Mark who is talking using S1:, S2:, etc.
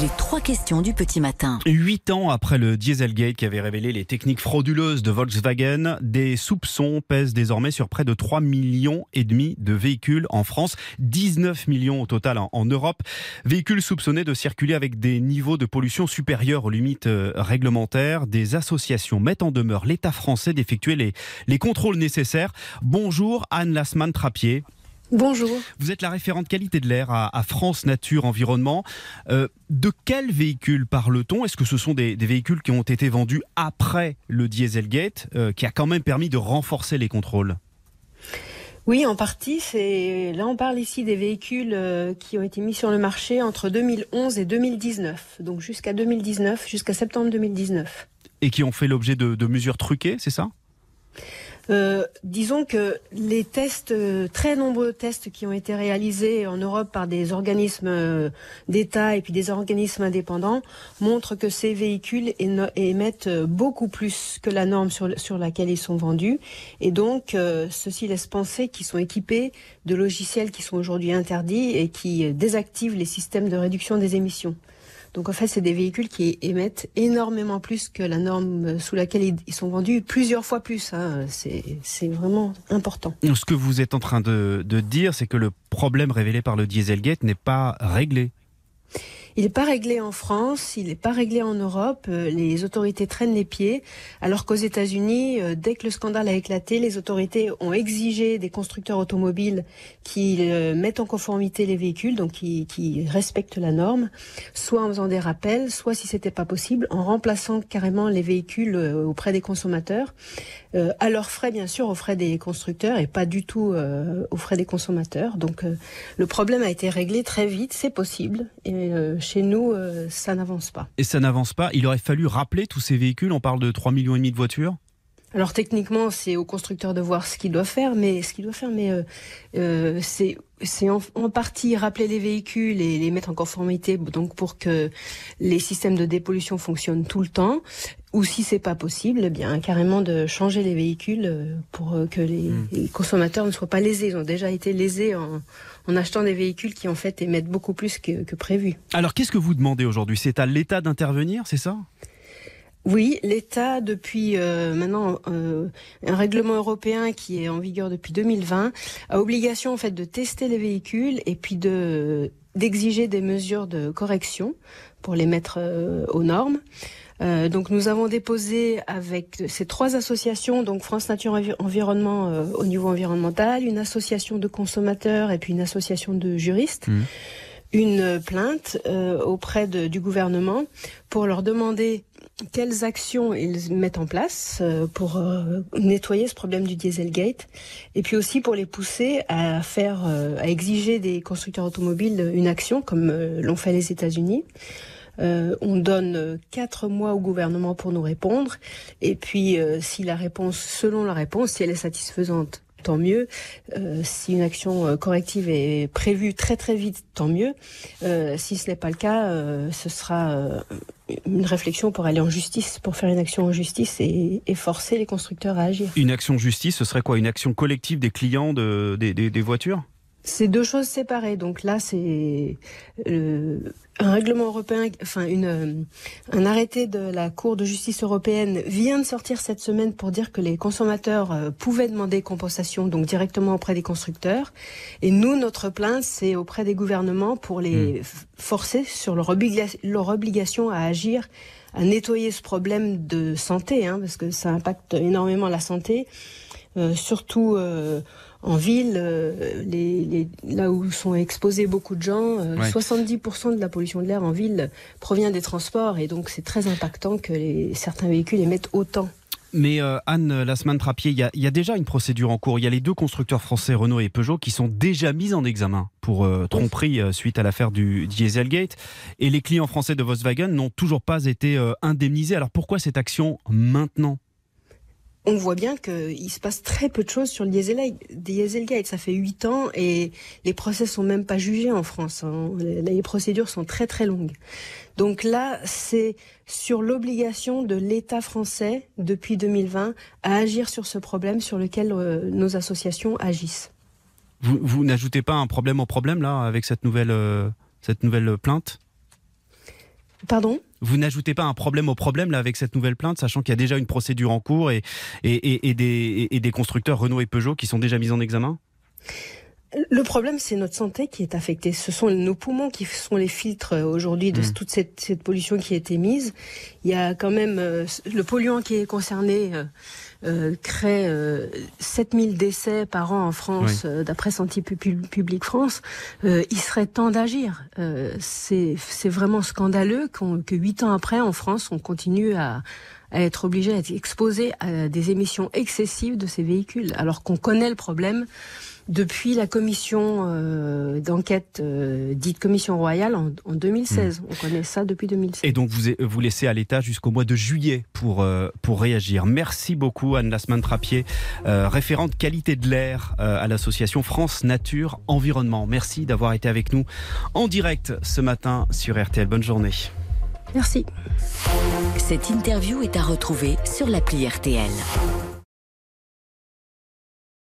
S1: Les trois questions du petit matin.
S2: Huit ans après le Dieselgate qui avait révélé les techniques frauduleuses de Volkswagen, des soupçons pèsent désormais sur près de 3 millions et demi de véhicules en France, 19 millions au total en, Europe. Véhicules soupçonnés de circuler avec des niveaux de pollution supérieurs aux limites euh, réglementaires. Des associations mettent en demeure l'État français d'effectuer les, les contrôles nécessaires. Bonjour Anne Lasman-Trappier.
S3: Bonjour.
S2: Vous êtes la référente qualité de l'air à, à France Nature Environnement. Euh, de quels véhicules parle-t-on? Est-ce que ce sont des, des véhicules qui ont été vendus après le Dieselgate, euh, qui a quand même permis de renforcer les contrôles?
S3: Oui, en partie. C'est là, on parle ici des véhicules euh, qui ont été mis sur le marché entre 2011 et 2019, donc jusqu'à 2019, jusqu'à septembre 2019.
S2: Et qui ont fait l'objet de, de mesures truquées, c'est ça?
S3: Euh, disons que les tests, euh, très nombreux tests qui ont été réalisés en Europe par des organismes euh, d'État et puis des organismes indépendants montrent que ces véhicules émettent beaucoup plus que la norme sur, laquelle ils sont vendus. Et donc, euh, ceci laisse penser qu'ils sont équipés de logiciels qui sont aujourd'hui interdits et qui désactivent les systèmes de réduction des émissions. Donc en fait, c'est des véhicules qui émettent énormément plus que la norme sous laquelle ils- sont vendus, plusieurs fois plus. hein. C'est vraiment important.
S2: Ce que vous êtes en train de dire, c'est que le problème révélé par le Dieselgate n'est pas réglé.
S3: Il n'est pas réglé en France, il n'est pas réglé en Europe. Euh, Les autorités traînent les pieds, alors qu'aux États-Unis, euh, dès que le scandale a éclaté, les autorités ont exigé des constructeurs automobiles qui euh, mettent en conformité les véhicules, donc qui, qui respectent la norme, soit en faisant des rappels, soit si c'était pas possible, en remplaçant carrément les véhicules auprès des consommateurs, euh, à leurs frais bien sûr, aux frais des constructeurs et pas du tout euh, aux frais des consommateurs. Donc euh, le problème a été réglé très vite, c'est possible, et chez nous, euh, ça n'avance pas.
S2: Et ça n'avance pas. Il aurait fallu rappeler tous ces véhicules. On parle de 3 millions de voitures.
S3: Alors techniquement, c'est au constructeur de voir ce qu'il doit faire, mais ce qu'il doit faire, mais euh, euh, c'est c'est en, en partie rappeler les véhicules et les mettre en conformité, donc pour que les systèmes de dépollution fonctionnent tout le temps. Ou si c'est pas possible, eh bien carrément de changer les véhicules euh, pour euh, que les, les consommateurs ne soient pas lésés. Ils ont déjà été lésés en, en achetant des véhicules qui en fait émettent beaucoup plus que, que prévu.
S2: Alors qu'est-ce que vous demandez aujourd'hui? C'est à l'État d'intervenir, c'est ça?
S3: Oui, l'État, depuis euh, maintenant euh, un règlement européen qui est en vigueur depuis 2020, a obligation en fait de tester les véhicules et puis de d'exiger des mesures de correction pour les mettre euh, aux normes. Euh, donc nous avons déposé avec ces trois associations, donc France Nature Envi- Environnement euh, au niveau environnemental, une association de consommateurs et puis une association de juristes,
S2: Mhm.
S3: une plainte euh, auprès de- du gouvernement pour leur demander quelles actions ils mettent en place pour nettoyer ce problème du Dieselgate et puis aussi pour les pousser à faire à exiger des constructeurs automobiles une action comme l'ont fait les États-Unis. Euh, on donne euh, quatre mois au gouvernement pour nous répondre et puis euh, si la réponse selon la réponse si elle est satisfaisante tant mieux. Euh, si une action euh, corrective est prévue très très vite, tant mieux. Euh, si ce n'est pas le cas, ce sera une réflexion pour aller en justice, pour faire une action en justice et, et forcer les constructeurs à agir.
S2: Une action justice, ce serait quoi? Une action collective des clients de, des voitures?
S3: C'est deux choses séparées. Donc là, c'est euh, un règlement européen, enfin une, euh, un arrêté de la Cour de justice européenne vient de sortir cette semaine pour dire que les consommateurs euh, pouvaient demander compensation, donc directement auprès des constructeurs. Et nous, notre plainte, c'est auprès des gouvernements pour les f- forcer sur leur, obliga- leur obligation à agir à nettoyer ce problème de santé, hein, parce que ça impacte énormément la santé, euh, surtout euh, en ville, euh, les, les- là où sont exposés beaucoup de gens, euh,
S2: Ouais.
S3: 70% de la pollution de l'air en ville provient des transports et donc c'est très impactant que les, certains véhicules émettent autant.
S2: Mais euh, Anne Lasman-Trappier, il y, a- il y a déjà une procédure en cours. Il y a les deux constructeurs français, Renault et Peugeot, qui sont déjà mis en examen pour euh, tromperie euh, suite à l'affaire du Dieselgate. Et les clients français de Volkswagen n'ont toujours pas été euh, indemnisés. Alors pourquoi cette action maintenant?
S3: On voit bien qu'il se passe très peu de choses sur le Dieselgate. Ça fait huit ans et les procès sont même pas jugés en France. hein. Les, procédures sont très très longues. Donc là, c'est sur l'obligation de l'État français depuis 2020 à agir sur ce problème sur lequel euh, nos associations agissent.
S2: Vous, vous n'ajoutez pas un problème au problème là avec cette nouvelle, euh, cette nouvelle plainte?
S3: Pardon?
S2: Vous n'ajoutez pas un problème au problème là avec cette nouvelle plainte, sachant qu'il y a déjà une procédure en cours et, et, et, des, et des constructeurs Renault et Peugeot qui sont déjà mis en examen?
S3: Le problème, c'est notre santé qui est affectée. Ce sont nos poumons qui sont les filtres euh, aujourd'hui de mmh. toute cette, cette, pollution qui a été mise. Il y a quand même euh, le polluant qui est concerné euh, euh crée euh, 7000 décès par an en France, d'après Santé Publique France. il serait temps d'agir. c'est vraiment scandaleux que huit ans après, en France, on continue à, à être obligé à être exposé à des émissions excessives de ces véhicules, alors qu'on connaît le problème depuis la commission euh, d'enquête euh, dite commission royale en, en 2016. Hmm. On connaît ça depuis 2016.
S2: Et donc vous vous laissez à l'État jusqu'au mois de juillet pour euh, pour réagir. Merci beaucoup Anne Lasman Trappier, référente qualité de l'air à l'association France Nature Environnement. Merci d'avoir été avec nous en direct ce matin sur RTL. Bonne journée.
S3: Merci.
S1: Cette interview est à retrouver sur l'appli RTL.